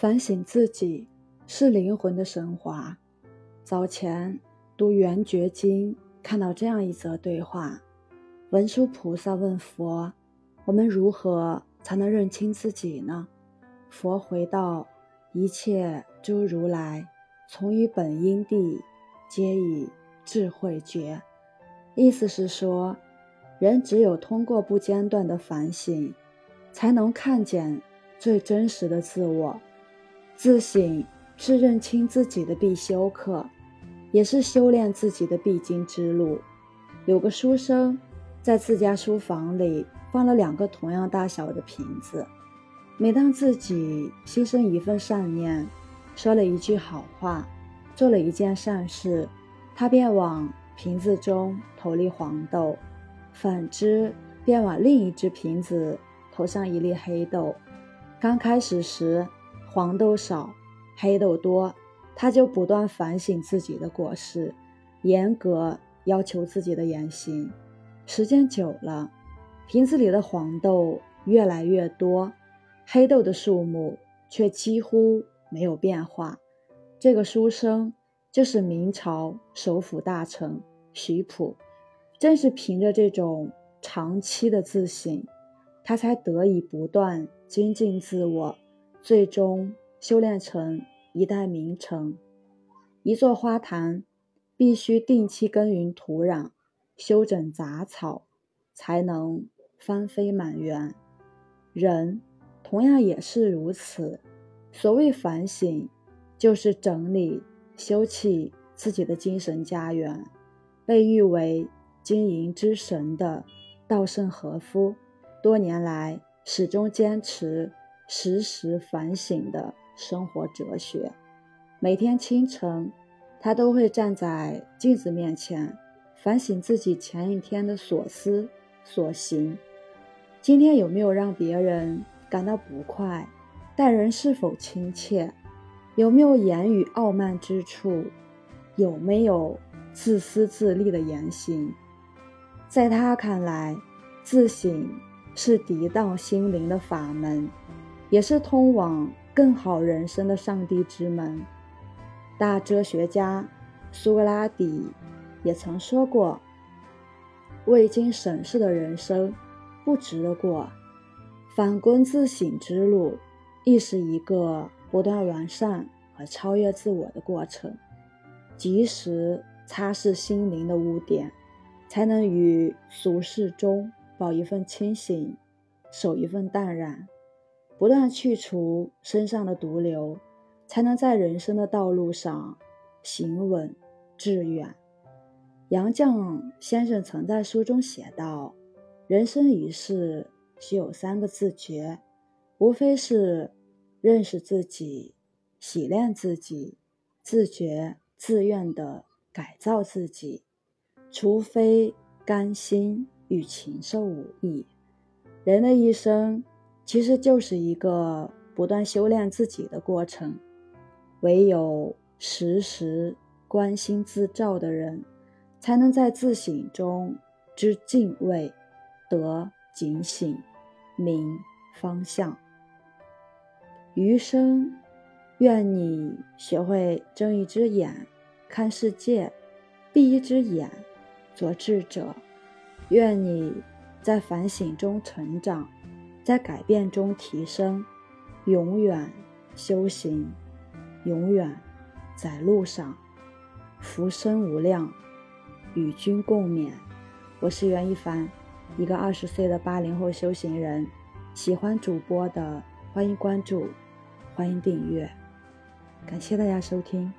反省自己是灵魂的升华。早前读《圆觉经》，看到这样一则对话：文殊菩萨问佛：“我们如何才能认清自己呢？”佛回道：“一切诸如来，从于本因地，皆以智慧觉。”意思是说，人只有通过不间断的反省，才能看见最真实的自我。自省是认清自己的必修课，也是修炼自己的必经之路。有个书生在自家书房里放了两个同样大小的瓶子，每当自己牺牲一份善念，说了一句好话，做了一件善事，他便往瓶子中投粒黄豆；反之，便往另一只瓶子投上一粒黑豆。刚开始时，黄豆少，黑豆多，他就不断反省自己的过失，严格要求自己的言行。时间久了，瓶子里的黄豆越来越多，黑豆的数目却几乎没有变化。这个书生就是明朝首辅大臣徐溥，正是凭着这种长期的自省，他才得以不断精进自我。最终修炼成一代名臣。一座花坛必须定期耕耘土壤，修整杂草，才能翻飞满园。人同样也是如此。所谓反省，就是整理、修葺自己的精神家园。被誉为经营之神的稻盛和夫，多年来始终坚持。时时反省的生活哲学。每天清晨，他都会站在镜子面前，反省自己前一天的所思所行。今天有没有让别人感到不快？待人是否亲切？有没有言语傲慢之处？有没有自私自利的言行？在他看来，自省是涤荡心灵的法门。也是通往更好人生的上帝之门。大哲学家苏格拉底也曾说过：“未经审视的人生不值得过。”反观自省之路，亦是一个不断完善和超越自我的过程。及时擦拭心灵的污点，才能与俗世中保一份清醒，守一份淡然。不断去除身上的毒瘤，才能在人生的道路上行稳致远。杨绛先生曾在书中写道：“人生一世，需有三个自觉，无非是认识自己、洗练自己、自觉自愿地改造自己。除非甘心与禽兽无异，人的一生。”其实就是一个不断修炼自己的过程，唯有时时关心自照的人，才能在自省中知敬畏、得警醒、明方向。余生，愿你学会睁一只眼看世界，闭一只眼做智者。愿你在反省中成长。在改变中提升，永远修行，永远在路上，福生无量，与君共勉。我是袁一凡，一个二十岁的八零后修行人。喜欢主播的，欢迎关注，欢迎订阅，感谢大家收听。